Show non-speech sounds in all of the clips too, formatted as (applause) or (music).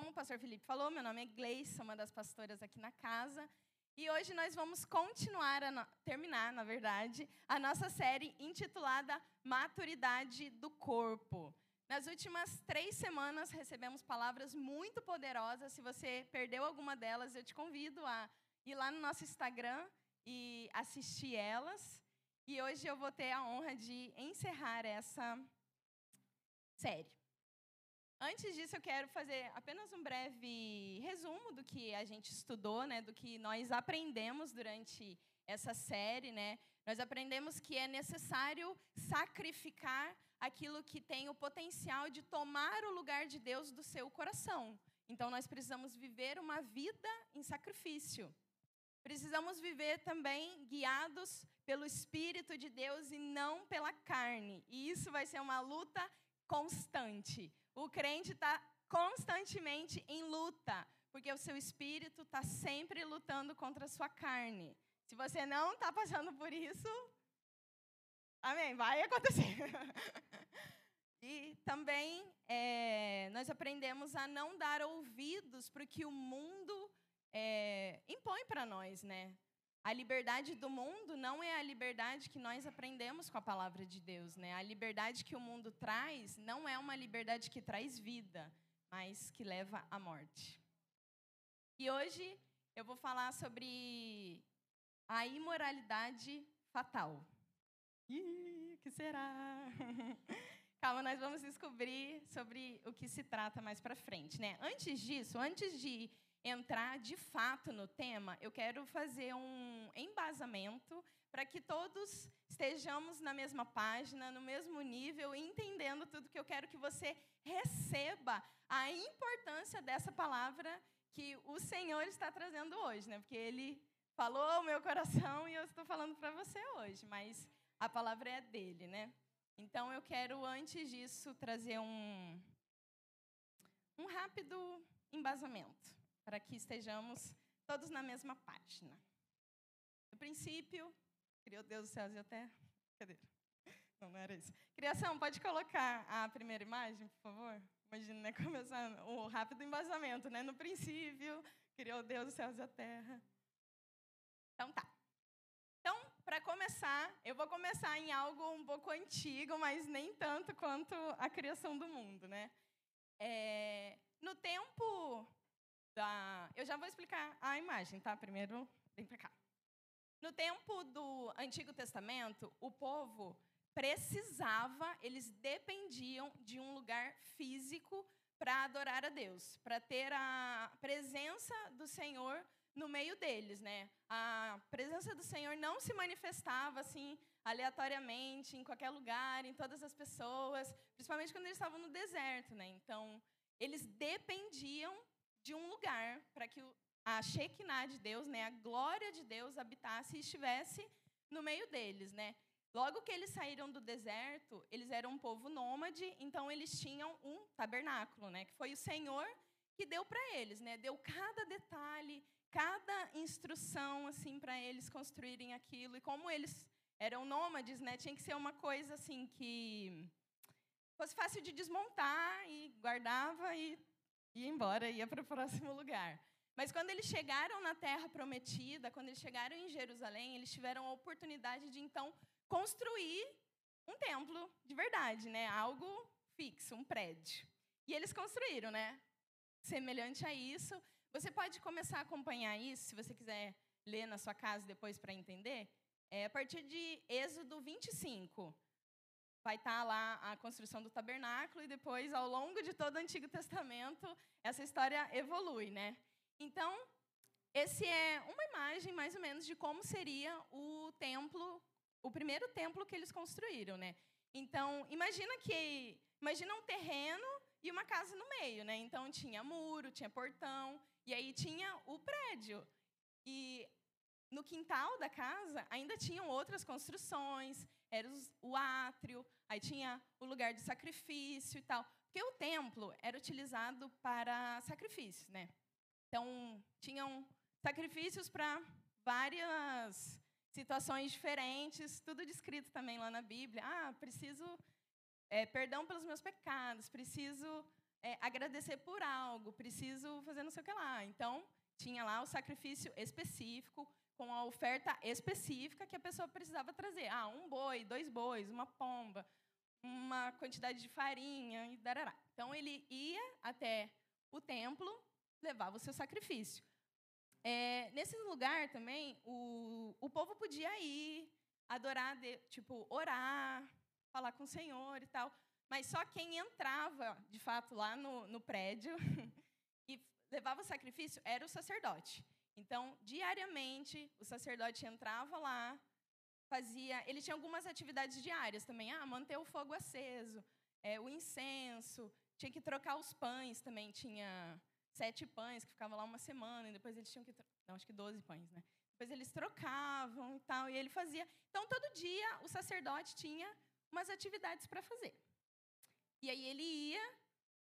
como o pastor Felipe falou, meu nome é Gleice, uma das pastoras aqui na casa. E hoje nós vamos continuar, a no... terminar, na verdade, a nossa série intitulada Maturidade do Corpo. Nas últimas três semanas recebemos palavras muito poderosas. Se você perdeu alguma delas, eu te convido a ir lá no nosso Instagram e assistir elas. E hoje eu vou ter a honra de encerrar essa série. Antes disso, eu quero fazer apenas um breve resumo do que a gente estudou, né, do que nós aprendemos durante essa série. Né? Nós aprendemos que é necessário sacrificar aquilo que tem o potencial de tomar o lugar de Deus do seu coração. Então, nós precisamos viver uma vida em sacrifício. Precisamos viver também guiados pelo Espírito de Deus e não pela carne. E isso vai ser uma luta constante. O crente está constantemente em luta, porque o seu espírito está sempre lutando contra a sua carne. Se você não está passando por isso, amém, vai acontecer. (laughs) e também é, nós aprendemos a não dar ouvidos para o que o mundo é, impõe para nós, né? A liberdade do mundo não é a liberdade que nós aprendemos com a palavra de Deus, né? A liberdade que o mundo traz não é uma liberdade que traz vida, mas que leva à morte. E hoje eu vou falar sobre a imoralidade fatal. Ih, que será? (laughs) Calma, nós vamos descobrir sobre o que se trata mais para frente, né? Antes disso, antes de entrar de fato no tema, eu quero fazer um embasamento para que todos estejamos na mesma página, no mesmo nível, entendendo tudo que eu quero que você receba a importância dessa palavra que o Senhor está trazendo hoje, né? Porque ele falou o meu coração e eu estou falando para você hoje, mas a palavra é dele, né? Então eu quero antes disso trazer um um rápido embasamento para que estejamos todos na mesma página. No princípio, criou Deus os céus e a terra. Cadê? Não, não era isso. Criação, pode colocar a primeira imagem, por favor? Imagina, né, começando o rápido embasamento, né? No princípio, criou Deus os céus e a terra. Então tá. Então, para começar, eu vou começar em algo um pouco antigo, mas nem tanto quanto a criação do mundo, né? É, no tempo da. Eu já vou explicar a imagem, tá? Primeiro, vem para cá. No tempo do Antigo Testamento, o povo precisava, eles dependiam de um lugar físico para adorar a Deus, para ter a presença do Senhor no meio deles, né? A presença do Senhor não se manifestava assim aleatoriamente em qualquer lugar, em todas as pessoas, principalmente quando eles estavam no deserto, né? Então, eles dependiam de um lugar para que a Shekinah de Deus, né, a glória de Deus habitasse e estivesse no meio deles, né? Logo que eles saíram do deserto, eles eram um povo nômade, então eles tinham um tabernáculo, né, que foi o Senhor que deu para eles, né? Deu cada detalhe, cada instrução assim para eles construírem aquilo e como eles eram nômades, né, tinha que ser uma coisa assim que fosse fácil de desmontar e guardava e ia embora, ia para o próximo lugar. Mas quando eles chegaram na terra prometida, quando eles chegaram em Jerusalém, eles tiveram a oportunidade de então construir um templo de verdade, né? Algo fixo, um prédio. E eles construíram, né? Semelhante a isso, você pode começar a acompanhar isso, se você quiser ler na sua casa depois para entender, é a partir de Êxodo 25 vai estar tá lá a construção do tabernáculo e depois, ao longo de todo o Antigo Testamento, essa história evolui, né? Então, esse é uma imagem mais ou menos de como seria o templo, o primeiro templo que eles construíram, né? Então, imagina que imagina um terreno e uma casa no meio, né? Então tinha muro, tinha portão e aí tinha o prédio. E no quintal da casa ainda tinham outras construções, era o átrio, aí tinha o lugar de sacrifício e tal. Porque o templo era utilizado para sacrifícios, né? Então, tinham sacrifícios para várias situações diferentes, tudo descrito também lá na Bíblia. Ah, preciso é, perdão pelos meus pecados, preciso é, agradecer por algo, preciso fazer não sei o que lá. Então, tinha lá o sacrifício específico, com a oferta específica que a pessoa precisava trazer. Ah, um boi, dois bois, uma pomba, uma quantidade de farinha e darará. Então, ele ia até o templo, levava o seu sacrifício. É, nesse lugar também, o, o povo podia ir, adorar, de, tipo, orar, falar com o Senhor e tal. Mas só quem entrava, de fato, lá no, no prédio (laughs) e levava o sacrifício era o sacerdote. Então, diariamente, o sacerdote entrava lá, fazia. Ele tinha algumas atividades diárias também. Ah, manter o fogo aceso, é, o incenso, tinha que trocar os pães também. Tinha sete pães que ficavam lá uma semana, e depois eles tinham que. Não, acho que doze pães, né? Depois eles trocavam e tal, e ele fazia. Então, todo dia, o sacerdote tinha umas atividades para fazer. E aí ele ia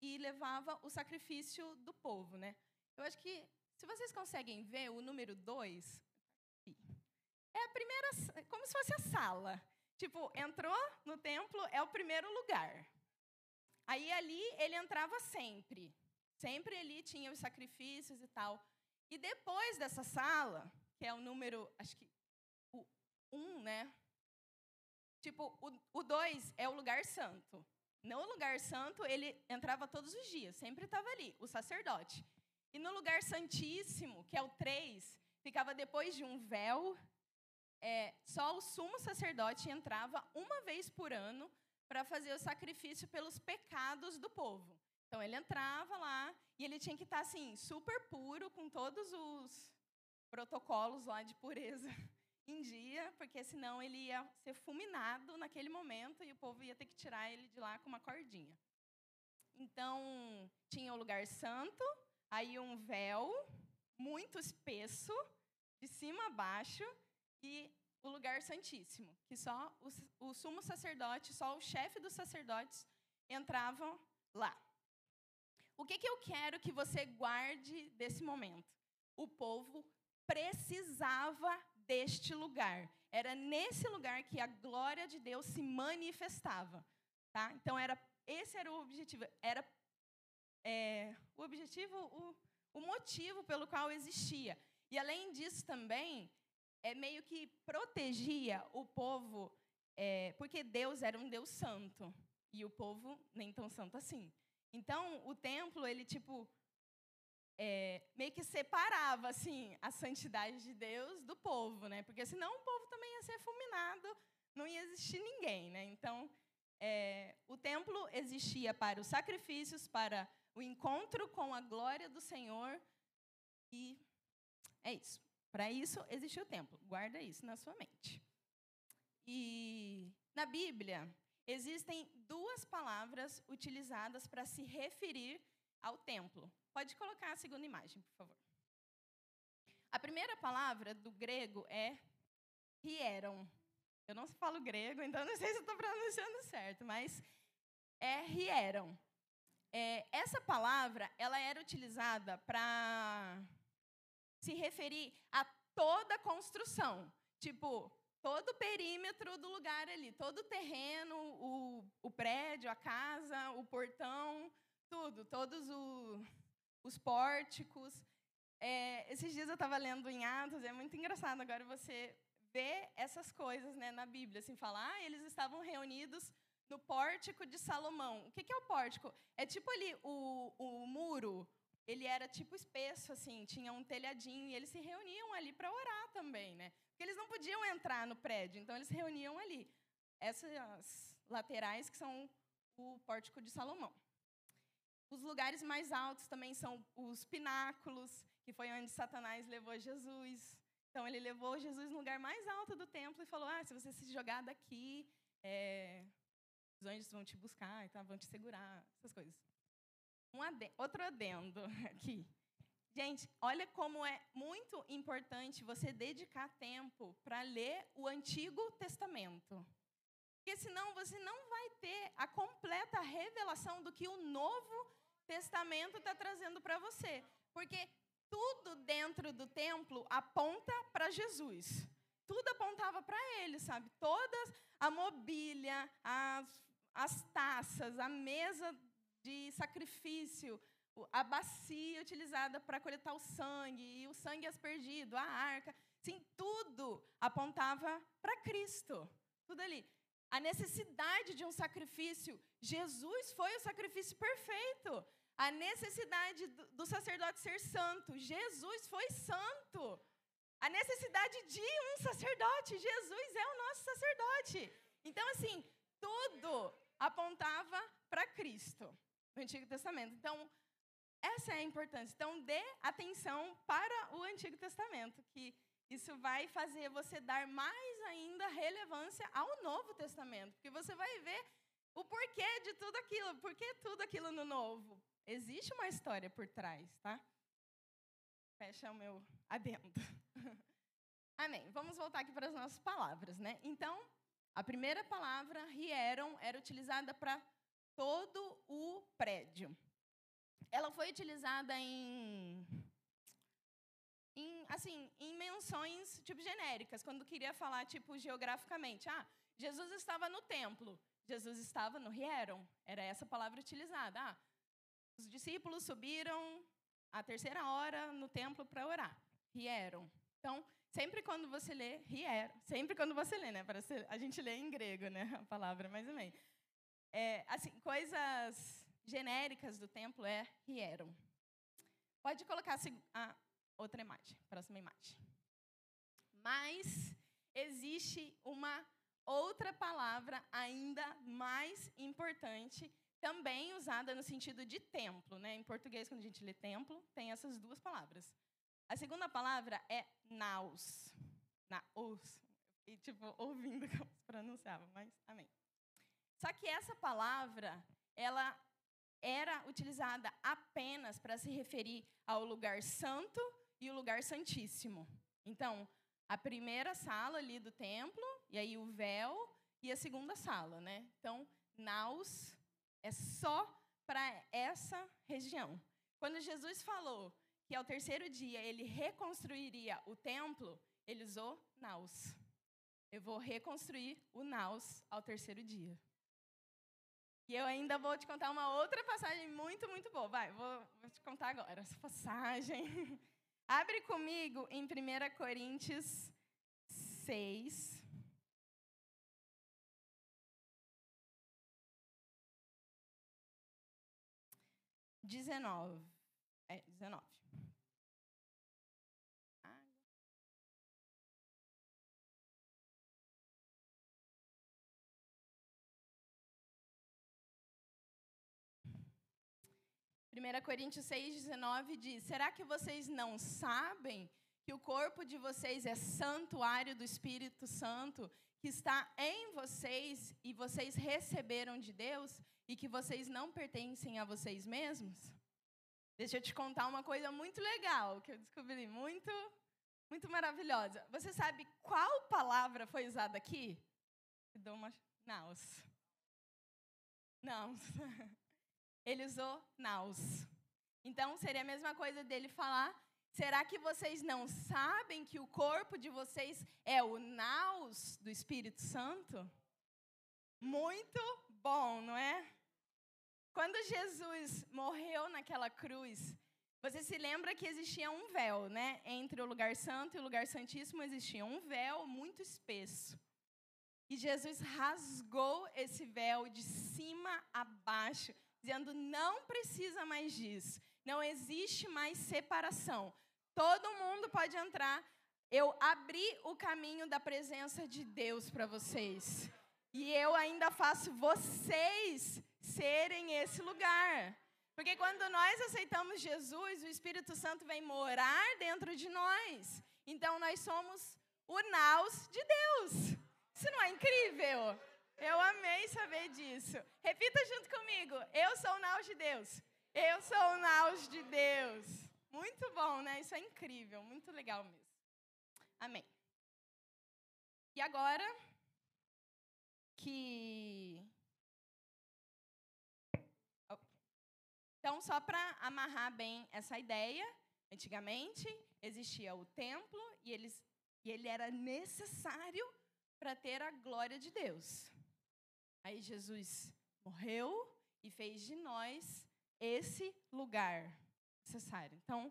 e levava o sacrifício do povo, né? Eu acho que se vocês conseguem ver o número 2, é a primeira, como se fosse a sala. Tipo, entrou no templo, é o primeiro lugar. Aí ali ele entrava sempre. Sempre ali tinha os sacrifícios e tal. E depois dessa sala, que é o número, acho que o 1, um, né? Tipo, o 2 é o lugar santo. No lugar santo, ele entrava todos os dias, sempre estava ali, o sacerdote. E no lugar santíssimo, que é o 3, ficava depois de um véu. É, só o sumo sacerdote entrava uma vez por ano para fazer o sacrifício pelos pecados do povo. Então ele entrava lá e ele tinha que estar tá, assim super puro com todos os protocolos lá de pureza (laughs) em dia, porque senão ele ia ser fulminado naquele momento e o povo ia ter que tirar ele de lá com uma cordinha. Então, tinha o lugar santo, aí um véu muito espesso, de cima a baixo, e o lugar santíssimo, que só o, o sumo sacerdote, só o chefe dos sacerdotes entravam lá. O que, que eu quero que você guarde desse momento? O povo precisava deste lugar. Era nesse lugar que a glória de Deus se manifestava. Tá? Então, era, esse era o objetivo. Era é, o objetivo, o, o motivo pelo qual existia. E, além disso, também, é meio que protegia o povo, é, porque Deus era um Deus santo. E o povo nem tão santo assim. Então, o templo, ele, tipo, é, meio que separava assim a santidade de Deus do povo, né? Porque senão o povo também ia ser fulminado, não ia existir ninguém, né? Então é, o templo existia para os sacrifícios, para o encontro com a glória do Senhor e é isso. Para isso existiu o templo. Guarda isso na sua mente. E na Bíblia existem duas palavras utilizadas para se referir ao templo. Pode colocar a segunda imagem, por favor. A primeira palavra do grego é hieron. Eu não falo grego, então não sei se estou pronunciando certo, mas é hieron. É, essa palavra ela era utilizada para se referir a toda a construção. Tipo, todo o perímetro do lugar ali, todo o terreno, o, o prédio, a casa, o portão, tudo, todos os os pórticos. É, esses dias eu estava lendo em Atos, é muito engraçado agora você ver essas coisas né, na Bíblia, assim, falar, ah, eles estavam reunidos no pórtico de Salomão. O que, que é o pórtico? É tipo ali o, o muro, ele era tipo espesso, assim, tinha um telhadinho, e eles se reuniam ali para orar também, né? Porque eles não podiam entrar no prédio, então eles se reuniam ali. Essas laterais que são o pórtico de Salomão. Os lugares mais altos também são os pináculos, que foi onde Satanás levou Jesus. Então, ele levou Jesus no lugar mais alto do templo e falou: Ah, se você se jogar daqui, é, os anjos vão te buscar, tá? vão te segurar, essas coisas. Um adendo, outro adendo (laughs) aqui. Gente, olha como é muito importante você dedicar tempo para ler o Antigo Testamento. Porque senão você não vai ter a completa revelação do que o Novo Testamento está trazendo para você. Porque tudo dentro do templo aponta para Jesus. Tudo apontava para ele, sabe? Toda a mobília, as, as taças, a mesa de sacrifício, a bacia utilizada para coletar o sangue, e o sangue aspergido, a arca, sim, tudo apontava para Cristo. Tudo ali. A necessidade de um sacrifício, Jesus foi o sacrifício perfeito. A necessidade do sacerdote ser santo, Jesus foi santo. A necessidade de um sacerdote, Jesus é o nosso sacerdote. Então, assim, tudo apontava para Cristo no Antigo Testamento. Então, essa é a importância. Então, dê atenção para o Antigo Testamento, que isso vai fazer você dar mais ainda relevância ao Novo Testamento, porque você vai ver o porquê de tudo aquilo, por que tudo aquilo no Novo. Existe uma história por trás, tá? Fecha o meu adendo. (laughs) Amém. Vamos voltar aqui para as nossas palavras, né? Então, a primeira palavra, rieron, era utilizada para todo o prédio. Ela foi utilizada em, em, assim, em menções tipo genéricas, quando queria falar tipo geograficamente. Ah, Jesus estava no templo. Jesus estava no rieron. Era essa palavra utilizada. Ah, os discípulos subiram a terceira hora no templo para orar. Rieron. Então, sempre quando você lê, rieron. Sempre quando você lê, né? Parece, a gente lê em grego, né? A palavra, ou menos. É, assim, coisas genéricas do templo é rieron. Pode colocar a outra imagem, próxima imagem. Mas existe uma outra palavra ainda mais importante, também usada no sentido de templo. Né? Em português, quando a gente lê templo, tem essas duas palavras. A segunda palavra é naus. Naus. E, tipo, ouvindo (laughs) como se pronunciava, mas amém. Só que essa palavra, ela era utilizada apenas para se referir ao lugar santo e o lugar santíssimo. Então, a primeira sala ali do templo, e aí o véu, e a segunda sala, né? Então, naus é só para essa região. Quando Jesus falou que ao terceiro dia ele reconstruiria o templo, ele usou naus. Eu vou reconstruir o naus ao terceiro dia. E eu ainda vou te contar uma outra passagem muito, muito boa. Vai, vou, vou te contar agora essa passagem. (laughs) Abre comigo em 1 Coríntios 6. Dezenove. É, dezenove. 1 Coríntios 6,19 diz: Será que vocês não sabem que o corpo de vocês é santuário do Espírito Santo, que está em vocês e vocês receberam de Deus e que vocês não pertencem a vocês mesmos? Deixa eu te contar uma coisa muito legal que eu descobri, muito, muito maravilhosa. Você sabe qual palavra foi usada aqui? Uma... Naus. (laughs) Naus. Ele usou naus. Então, seria a mesma coisa dele falar: será que vocês não sabem que o corpo de vocês é o naus do Espírito Santo? Muito bom, não é? Quando Jesus morreu naquela cruz, você se lembra que existia um véu, né? Entre o lugar santo e o lugar santíssimo existia um véu muito espesso. E Jesus rasgou esse véu de cima a baixo dizendo: não precisa mais disso, não existe mais separação. Todo mundo pode entrar. Eu abri o caminho da presença de Deus para vocês. E eu ainda faço vocês serem esse lugar. Porque quando nós aceitamos Jesus, o Espírito Santo vem morar dentro de nós. Então nós somos o naus de Deus. Isso não é incrível? Eu amei saber disso. Repita junto comigo. Eu sou o naus de Deus. Eu sou o naus de Deus. Muito bom, né? Isso é incrível, muito legal mesmo. Amém. E agora que oh. Então, só para amarrar bem essa ideia, antigamente existia o templo e, eles, e ele era necessário para ter a glória de Deus. Aí Jesus morreu e fez de nós esse lugar necessário. Então,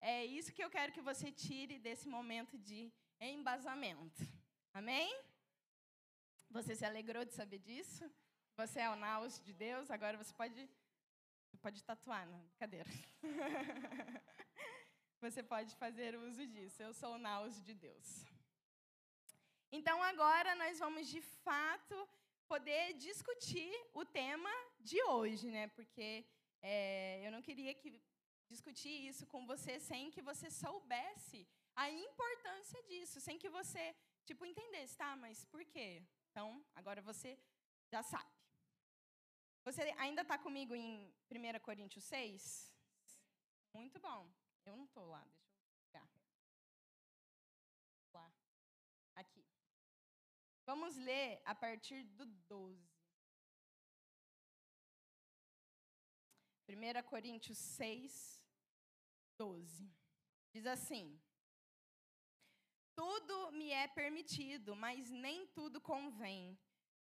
é isso que eu quero que você tire desse momento de embasamento. Amém? Você se alegrou de saber disso? Você é o naus de Deus, agora você pode, pode tatuar, não, brincadeira. (laughs) você pode fazer uso disso. Eu sou o naus de Deus. Então agora nós vamos de fato poder discutir o tema de hoje, né? Porque é, eu não queria que discutir isso com você sem que você soubesse a importância disso, sem que você tipo entendesse, tá? Mas por quê? Então agora você já sabe. Você ainda está comigo em 1 Coríntios 6? Muito bom. Eu não estou lá, deixa Vamos ler a partir do 12. 1 Coríntios 6, 12. Diz assim: Tudo me é permitido, mas nem tudo convém.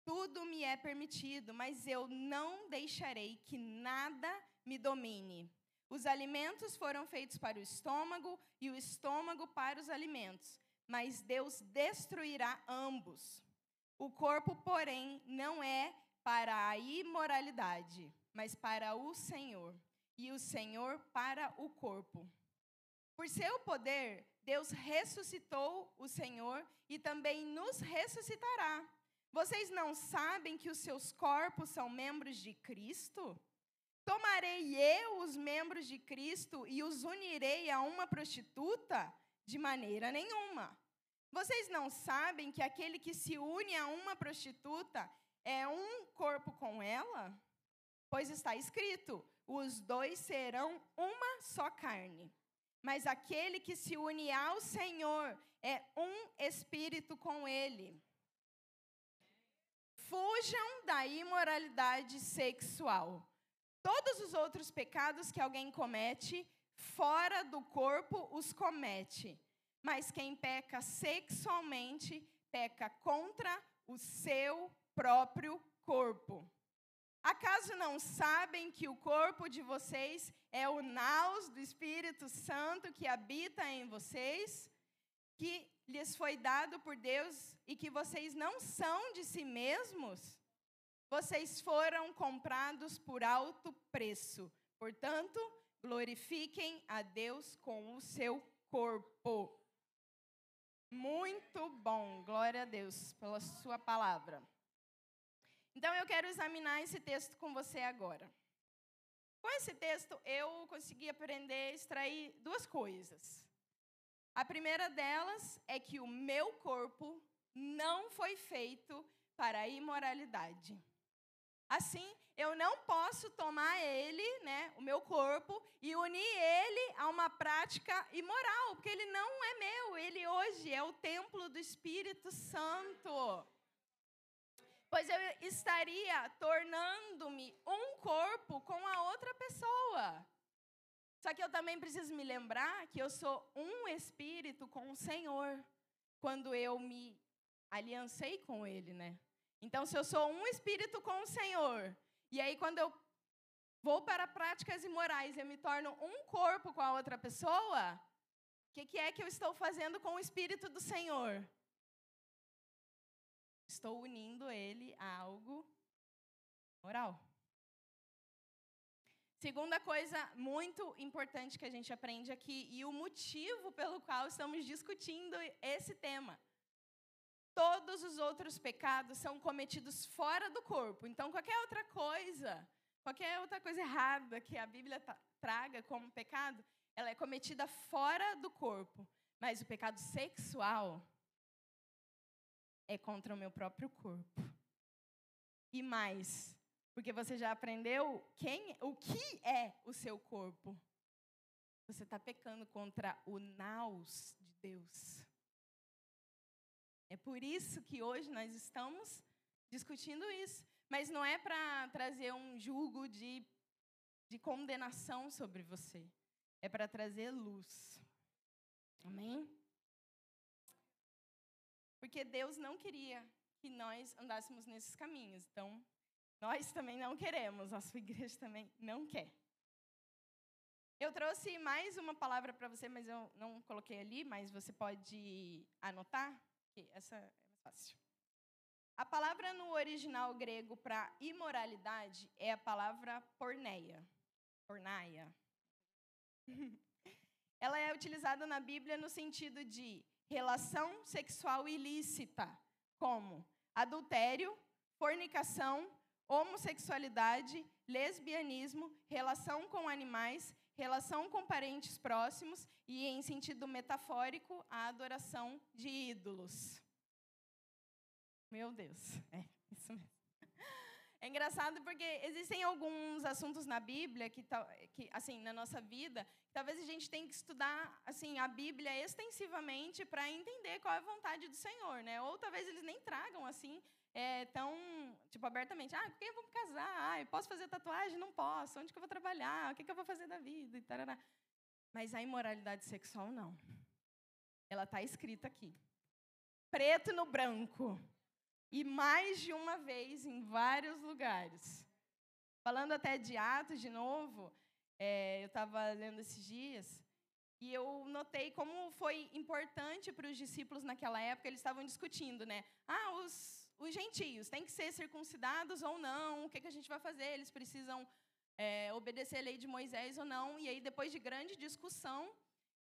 Tudo me é permitido, mas eu não deixarei que nada me domine. Os alimentos foram feitos para o estômago e o estômago para os alimentos, mas Deus destruirá ambos. O corpo, porém, não é para a imoralidade, mas para o Senhor, e o Senhor para o corpo. Por seu poder, Deus ressuscitou o Senhor e também nos ressuscitará. Vocês não sabem que os seus corpos são membros de Cristo? Tomarei eu os membros de Cristo e os unirei a uma prostituta? De maneira nenhuma. Vocês não sabem que aquele que se une a uma prostituta é um corpo com ela? Pois está escrito: os dois serão uma só carne. Mas aquele que se une ao Senhor é um espírito com ele. Fujam da imoralidade sexual. Todos os outros pecados que alguém comete, fora do corpo, os comete. Mas quem peca sexualmente, peca contra o seu próprio corpo. Acaso não sabem que o corpo de vocês é o naus do Espírito Santo que habita em vocês, que lhes foi dado por Deus e que vocês não são de si mesmos? Vocês foram comprados por alto preço. Portanto, glorifiquem a Deus com o seu corpo. Muito bom, glória a Deus pela sua palavra. Então eu quero examinar esse texto com você agora. Com esse texto eu consegui aprender, extrair duas coisas. A primeira delas é que o meu corpo não foi feito para a imoralidade. Assim, eu não posso tomar ele, né, o meu corpo, e unir ele a uma prática imoral, porque ele não é meu, ele hoje é o templo do Espírito Santo. Pois eu estaria tornando-me um corpo com a outra pessoa. Só que eu também preciso me lembrar que eu sou um espírito com o Senhor, quando eu me aliancei com Ele, né? Então, se eu sou um espírito com o Senhor, e aí quando eu vou para práticas imorais, eu me torno um corpo com a outra pessoa, o que, que é que eu estou fazendo com o espírito do Senhor? Estou unindo ele a algo moral. Segunda coisa muito importante que a gente aprende aqui, e o motivo pelo qual estamos discutindo esse tema. Todos os outros pecados são cometidos fora do corpo. Então, qualquer outra coisa, qualquer outra coisa errada que a Bíblia traga como pecado, ela é cometida fora do corpo. Mas o pecado sexual é contra o meu próprio corpo. E mais, porque você já aprendeu quem, o que é o seu corpo. Você está pecando contra o naus de Deus. É por isso que hoje nós estamos discutindo isso. Mas não é para trazer um julgo de, de condenação sobre você. É para trazer luz. Amém? Porque Deus não queria que nós andássemos nesses caminhos. Então, Nós também não queremos, a sua (laughs) igreja também não quer. Eu trouxe mais uma palavra para você, mas eu não coloquei ali, mas você pode anotar, que essa é mais fácil. A palavra no original grego para imoralidade é a palavra porneia. Pornaia. (laughs) Ela é utilizada na Bíblia no sentido de relação sexual ilícita, como adultério, fornicação, homossexualidade, lesbianismo, relação com animais, relação com parentes próximos e, em sentido metafórico, a adoração de ídolos. Meu Deus, é isso mesmo. É engraçado porque existem alguns assuntos na Bíblia que, que assim, na nossa vida, que talvez a gente tenha que estudar, assim, a Bíblia extensivamente para entender qual é a vontade do Senhor, né? Ou talvez eles nem tragam assim é, tão, tipo, abertamente. Ah, por que eu vou me casar? Ah, eu posso fazer tatuagem? Não posso. Onde que eu vou trabalhar? O que, que eu vou fazer da vida? E tarará. Mas a imoralidade sexual, não. Ela está escrita aqui. Preto no branco. E mais de uma vez, em vários lugares. Falando até de Atos, de novo, é, eu estava lendo esses dias, e eu notei como foi importante para os discípulos naquela época, eles estavam discutindo, né? Ah, os os gentios têm que ser circuncidados ou não? O que, que a gente vai fazer? Eles precisam é, obedecer a lei de Moisés ou não? E aí, depois de grande discussão,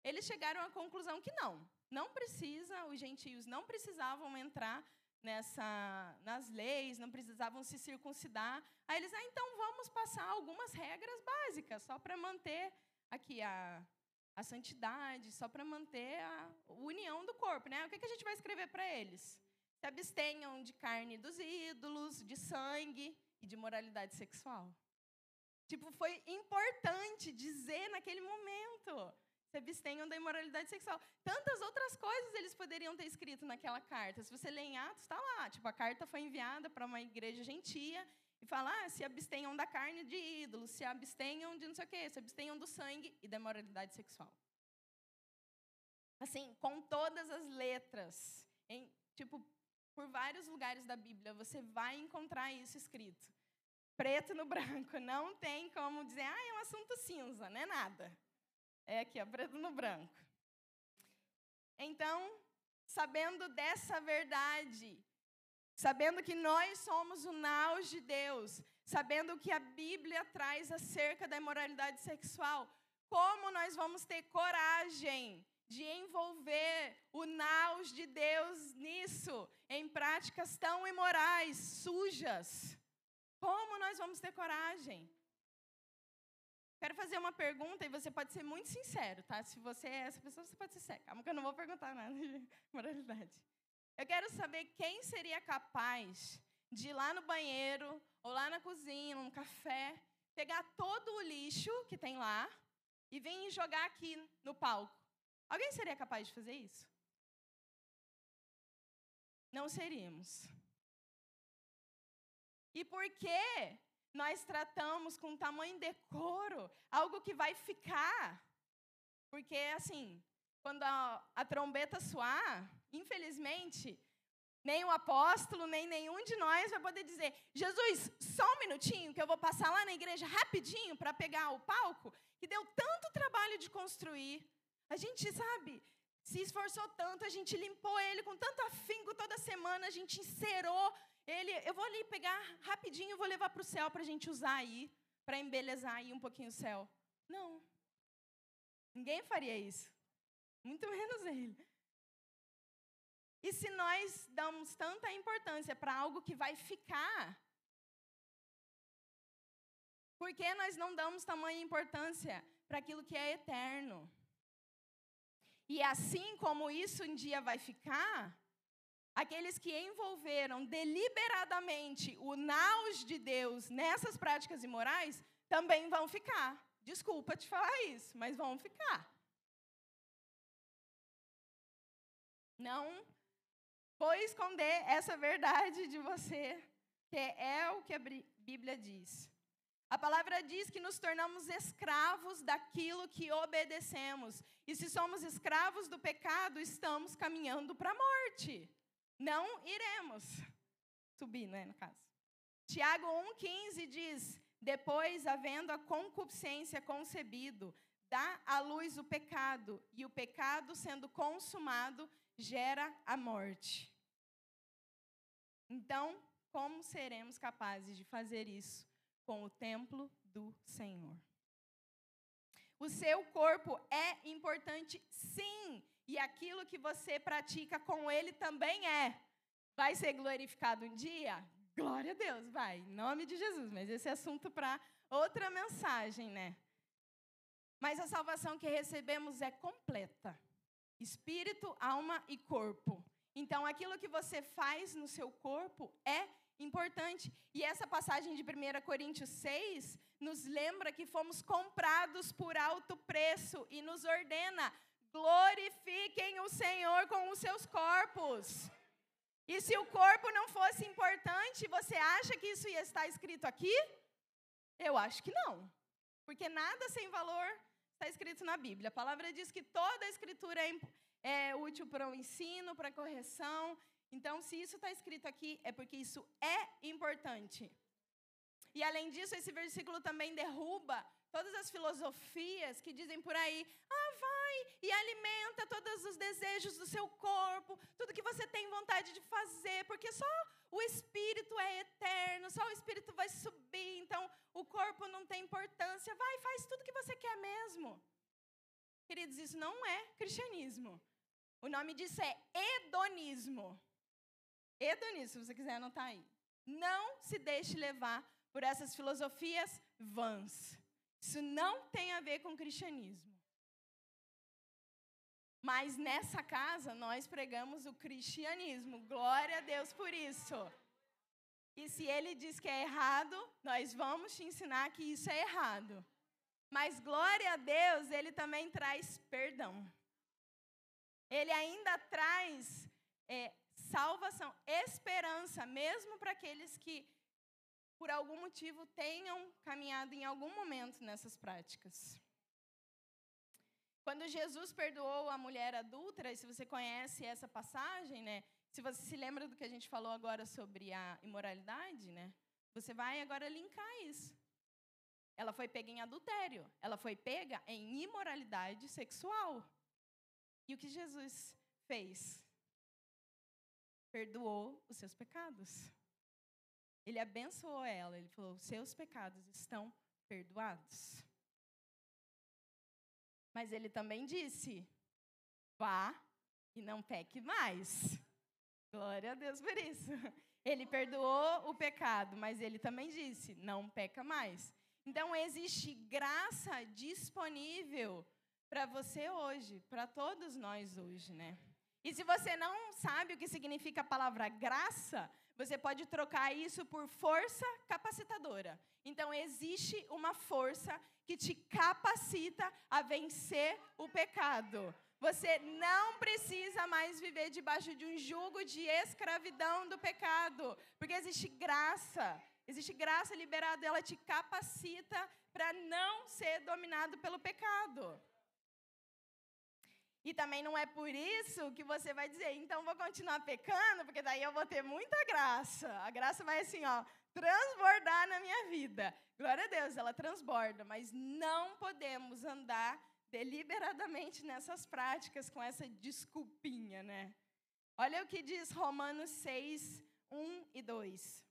eles chegaram à conclusão que não, não precisa, os gentios não precisavam entrar nessa, nas leis, não precisavam se circuncidar. Aí eles, ah, então vamos passar algumas regras básicas, só para manter aqui a, a santidade, só para manter a união do corpo. Né? O que, que a gente vai escrever para eles? se abstenham de carne dos ídolos, de sangue e de moralidade sexual. Tipo, foi importante dizer naquele momento. Se abstenham da imoralidade sexual. Tantas outras coisas eles poderiam ter escrito naquela carta. Se você lê em Atos, está lá. Tipo, a carta foi enviada para uma igreja gentia e fala: ah, se abstenham da carne de ídolos, se abstenham de não sei o quê, se abstenham do sangue e da imoralidade sexual. Assim, com todas as letras. Em, tipo, por vários lugares da Bíblia, você vai encontrar isso escrito. Preto no branco. Não tem como dizer, ah, é um assunto cinza, não é nada. É aqui, ó, preto no branco. Então, sabendo dessa verdade, sabendo que nós somos o naus de Deus, sabendo que a Bíblia traz acerca da imoralidade sexual, como nós vamos ter coragem de envolver o naus de Deus nisso, em práticas tão imorais, sujas. Como nós vamos ter coragem? Quero fazer uma pergunta e você pode ser muito sincero, tá? Se você é essa pessoa, você pode ser sério. Calma que eu não vou perguntar nada de (laughs) moralidade. Eu quero saber quem seria capaz de ir lá no banheiro, ou lá na cozinha, num café, pegar todo o lixo que tem lá e vir jogar aqui no palco. Alguém seria capaz de fazer isso? Não seríamos. E por que nós tratamos com tamanho decoro algo que vai ficar? Porque, assim, quando a, a trombeta soar, infelizmente, nem o apóstolo, nem nenhum de nós vai poder dizer: Jesus, só um minutinho, que eu vou passar lá na igreja rapidinho para pegar o palco, que deu tanto trabalho de construir. A gente, sabe, se esforçou tanto, a gente limpou ele com tanto afinco toda semana, a gente encerou ele. Eu vou ali pegar rapidinho, vou levar para o céu para a gente usar aí, para embelezar aí um pouquinho o céu. Não. Ninguém faria isso. Muito (laughs) menos ele. E se nós damos tanta importância para algo que vai ficar, por que nós não damos tamanha importância para aquilo que é eterno? E assim como isso um dia vai ficar, aqueles que envolveram deliberadamente o naus de Deus nessas práticas imorais também vão ficar. Desculpa te falar isso, mas vão ficar. Não vou esconder essa verdade de você, que é o que a Bíblia diz. A palavra diz que nos tornamos escravos daquilo que obedecemos. E se somos escravos do pecado, estamos caminhando para a morte. Não iremos subir, né, no caso. Tiago 1,15 diz: Depois, havendo a concupiscência concebido, dá à luz o pecado, e o pecado, sendo consumado, gera a morte. Então, como seremos capazes de fazer isso com o templo do Senhor? O seu corpo é importante, sim, e aquilo que você pratica com ele também é. Vai ser glorificado um dia? Glória a Deus, vai, em nome de Jesus. Mas esse é assunto para outra mensagem, né? Mas a salvação que recebemos é completa: espírito, alma e corpo. Então, aquilo que você faz no seu corpo é importante. E essa passagem de 1 Coríntios 6 nos lembra que fomos comprados por alto preço e nos ordena: glorifiquem o Senhor com os seus corpos. E se o corpo não fosse importante, você acha que isso ia estar escrito aqui? Eu acho que não. Porque nada sem valor está escrito na Bíblia. A palavra diz que toda a escritura é, é útil para o ensino, para a correção, então, se isso está escrito aqui, é porque isso é importante. E além disso, esse versículo também derruba todas as filosofias que dizem por aí: ah, vai e alimenta todos os desejos do seu corpo, tudo que você tem vontade de fazer, porque só o espírito é eterno, só o espírito vai subir, então o corpo não tem importância. Vai, faz tudo que você quer mesmo. Queridos, isso não é cristianismo. O nome disso é hedonismo. Hedonismo, se você quiser anotar aí. Não se deixe levar por essas filosofias vãs. Isso não tem a ver com cristianismo. Mas nessa casa nós pregamos o cristianismo. Glória a Deus por isso. E se ele diz que é errado, nós vamos te ensinar que isso é errado. Mas glória a Deus, ele também traz perdão. Ele ainda traz é, salvação, esperança, mesmo para aqueles que, por algum motivo, tenham caminhado em algum momento nessas práticas. Quando Jesus perdoou a mulher adulta, e se você conhece essa passagem, né? Se você se lembra do que a gente falou agora sobre a imoralidade, né? Você vai agora linkar isso. Ela foi pega em adultério, ela foi pega em imoralidade sexual. E o que Jesus fez? perdoou os seus pecados. Ele abençoou ela, ele falou: seus pecados estão perdoados. Mas ele também disse: vá e não peque mais. Glória a Deus por isso. Ele perdoou o pecado, mas ele também disse: não peca mais. Então existe graça disponível para você hoje, para todos nós hoje, né? E se você não sabe o que significa a palavra graça, você pode trocar isso por força capacitadora. Então, existe uma força que te capacita a vencer o pecado. Você não precisa mais viver debaixo de um jugo de escravidão do pecado, porque existe graça. Existe graça liberada, ela te capacita para não ser dominado pelo pecado. E também não é por isso que você vai dizer, então vou continuar pecando, porque daí eu vou ter muita graça. A graça vai assim, ó, transbordar na minha vida. Glória a Deus, ela transborda, mas não podemos andar deliberadamente nessas práticas com essa desculpinha, né? Olha o que diz Romanos 6, 1 e 2.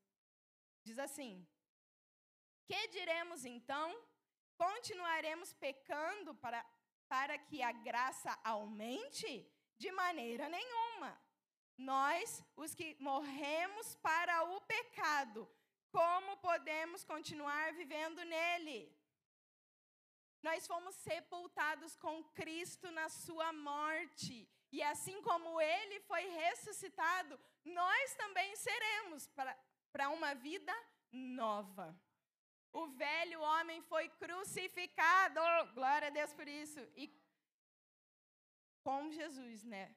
Diz assim: Que diremos então? Continuaremos pecando para para que a graça aumente? De maneira nenhuma. Nós, os que morremos para o pecado, como podemos continuar vivendo nele? Nós fomos sepultados com Cristo na sua morte. E assim como ele foi ressuscitado, nós também seremos para uma vida nova. O velho homem foi crucificado. Glória a Deus por isso. E com Jesus, né?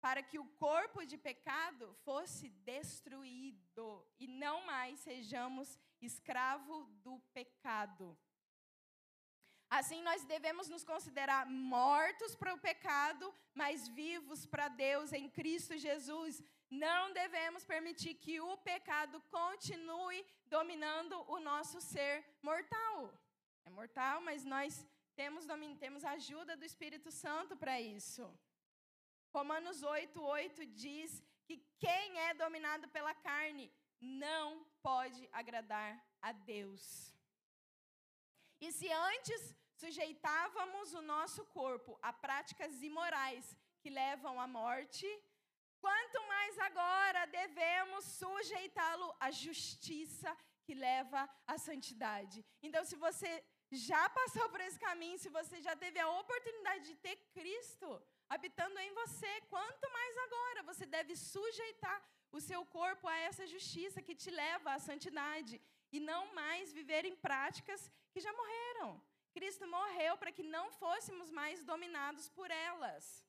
Para que o corpo de pecado fosse destruído e não mais sejamos escravo do pecado. Assim, nós devemos nos considerar mortos para o pecado, mas vivos para Deus em Cristo Jesus. Não devemos permitir que o pecado continue dominando o nosso ser mortal. É mortal, mas nós temos, temos ajuda do Espírito Santo para isso. Romanos 8, 8 diz que quem é dominado pela carne não pode agradar a Deus. E se antes sujeitávamos o nosso corpo a práticas imorais que levam à morte, quanto mais agora devemos sujeitá-lo à justiça que leva à santidade. Então, se você já passou por esse caminho, se você já teve a oportunidade de ter Cristo habitando em você, quanto mais agora você deve sujeitar o seu corpo a essa justiça que te leva à santidade e não mais viver em práticas que já morreram. Cristo morreu para que não fôssemos mais dominados por elas.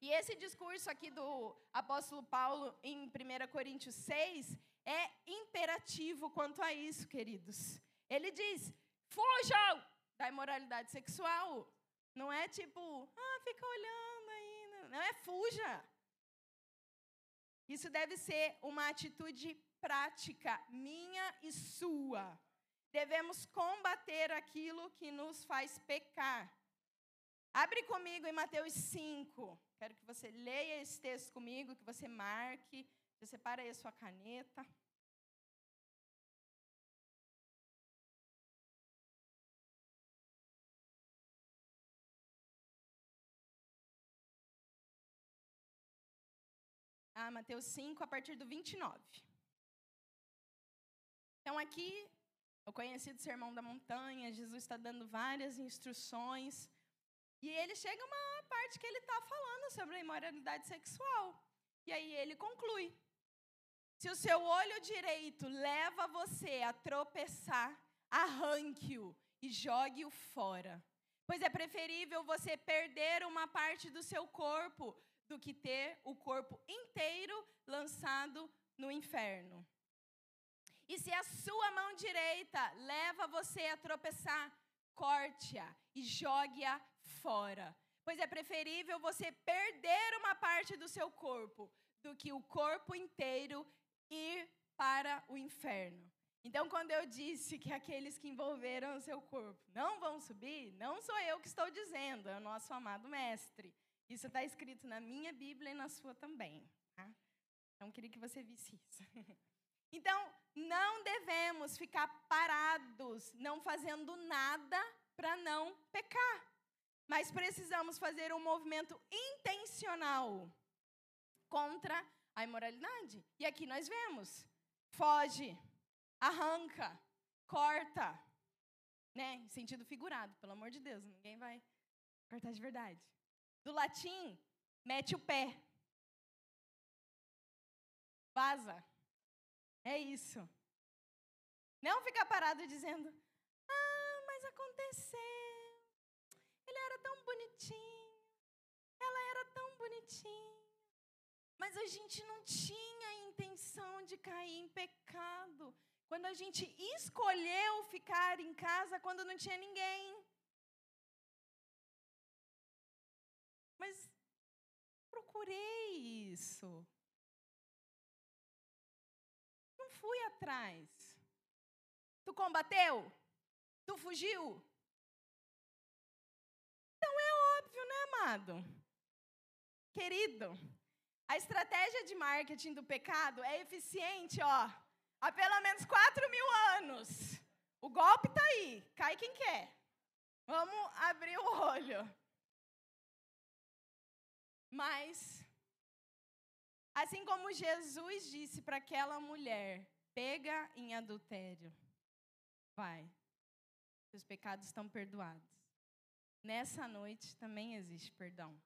E esse discurso aqui do apóstolo Paulo em 1 Coríntios 6 é imperativo quanto a isso, queridos. Ele diz: fujam da imoralidade sexual. Não é tipo, ah, fica olhando ainda. Não é fuja. Isso deve ser uma atitude prática, minha e sua. Devemos combater aquilo que nos faz pecar. Abre comigo em Mateus 5. Quero que você leia esse texto comigo, que você marque. Você separa aí a sua caneta. Ah, Mateus 5, a partir do 29. Então, aqui, o conhecido Sermão da Montanha, Jesus está dando várias instruções. E ele chega uma parte que ele está falando sobre a imoralidade sexual. E aí ele conclui: Se o seu olho direito leva você a tropeçar, arranque-o e jogue-o fora. Pois é preferível você perder uma parte do seu corpo do que ter o corpo inteiro lançado no inferno. E se a sua mão direita leva você a tropeçar, corte-a e jogue-a fora. Pois é preferível você perder uma parte do seu corpo do que o corpo inteiro ir para o inferno. Então, quando eu disse que aqueles que envolveram o seu corpo não vão subir, não sou eu que estou dizendo, é o nosso amado Mestre. Isso está escrito na minha Bíblia e na sua também. Tá? Então, queria que você visse isso. (laughs) Então, não devemos ficar parados, não fazendo nada para não pecar. Mas precisamos fazer um movimento intencional contra a imoralidade. E aqui nós vemos: foge, arranca, corta. Né? Em sentido figurado, pelo amor de Deus, ninguém vai cortar de verdade. Do latim, mete o pé. Vaza. É isso. Não ficar parado dizendo: Ah, mas aconteceu. Tão bonitinho. Ela era tão bonitinha. Mas a gente não tinha intenção de cair em pecado. Quando a gente escolheu ficar em casa quando não tinha ninguém. Mas procurei isso. Não fui atrás. Tu combateu? Tu fugiu? Então é óbvio, né, amado? Querido, a estratégia de marketing do pecado é eficiente, ó, há pelo menos 4 mil anos. O golpe tá aí, cai quem quer. Vamos abrir o olho. Mas, assim como Jesus disse para aquela mulher, pega em adultério, vai, seus pecados estão perdoados. Nessa noite também existe perdão.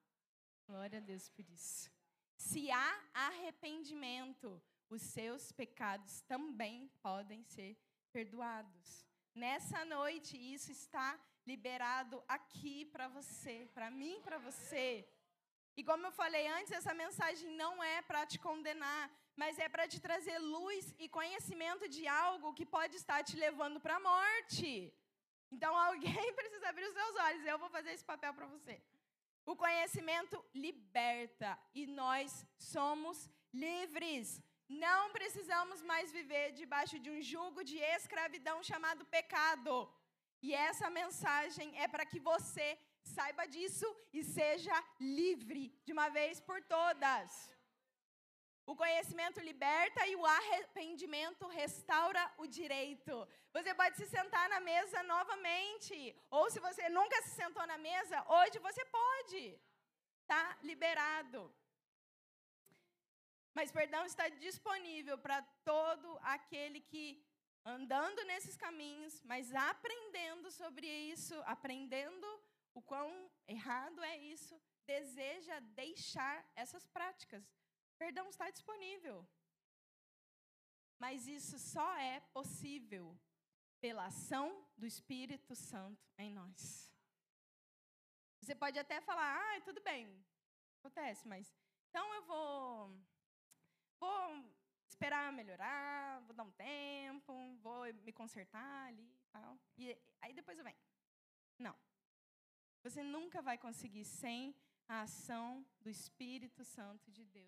Glória a Deus por isso. Se há arrependimento, os seus pecados também podem ser perdoados. Nessa noite, isso está liberado aqui para você, para mim, para você. E como eu falei antes, essa mensagem não é para te condenar, mas é para te trazer luz e conhecimento de algo que pode estar te levando para a morte. Então alguém (laughs) precisa abrir os seus olhos. Eu vou fazer esse papel para você. O conhecimento liberta e nós somos livres. Não precisamos mais viver debaixo de um jugo de escravidão chamado pecado. E essa mensagem é para que você saiba disso e seja livre de uma vez por todas. O conhecimento liberta e o arrependimento restaura o direito. Você pode se sentar na mesa novamente. Ou se você nunca se sentou na mesa, hoje você pode. Está liberado. Mas perdão está disponível para todo aquele que, andando nesses caminhos, mas aprendendo sobre isso, aprendendo o quão errado é isso, deseja deixar essas práticas. Perdão está disponível. Mas isso só é possível pela ação do Espírito Santo em nós. Você pode até falar, ah, tudo bem, acontece, mas então eu vou, vou esperar melhorar, vou dar um tempo, vou me consertar ali, tal, e aí depois eu venho. Não. Você nunca vai conseguir sem a ação do Espírito Santo de Deus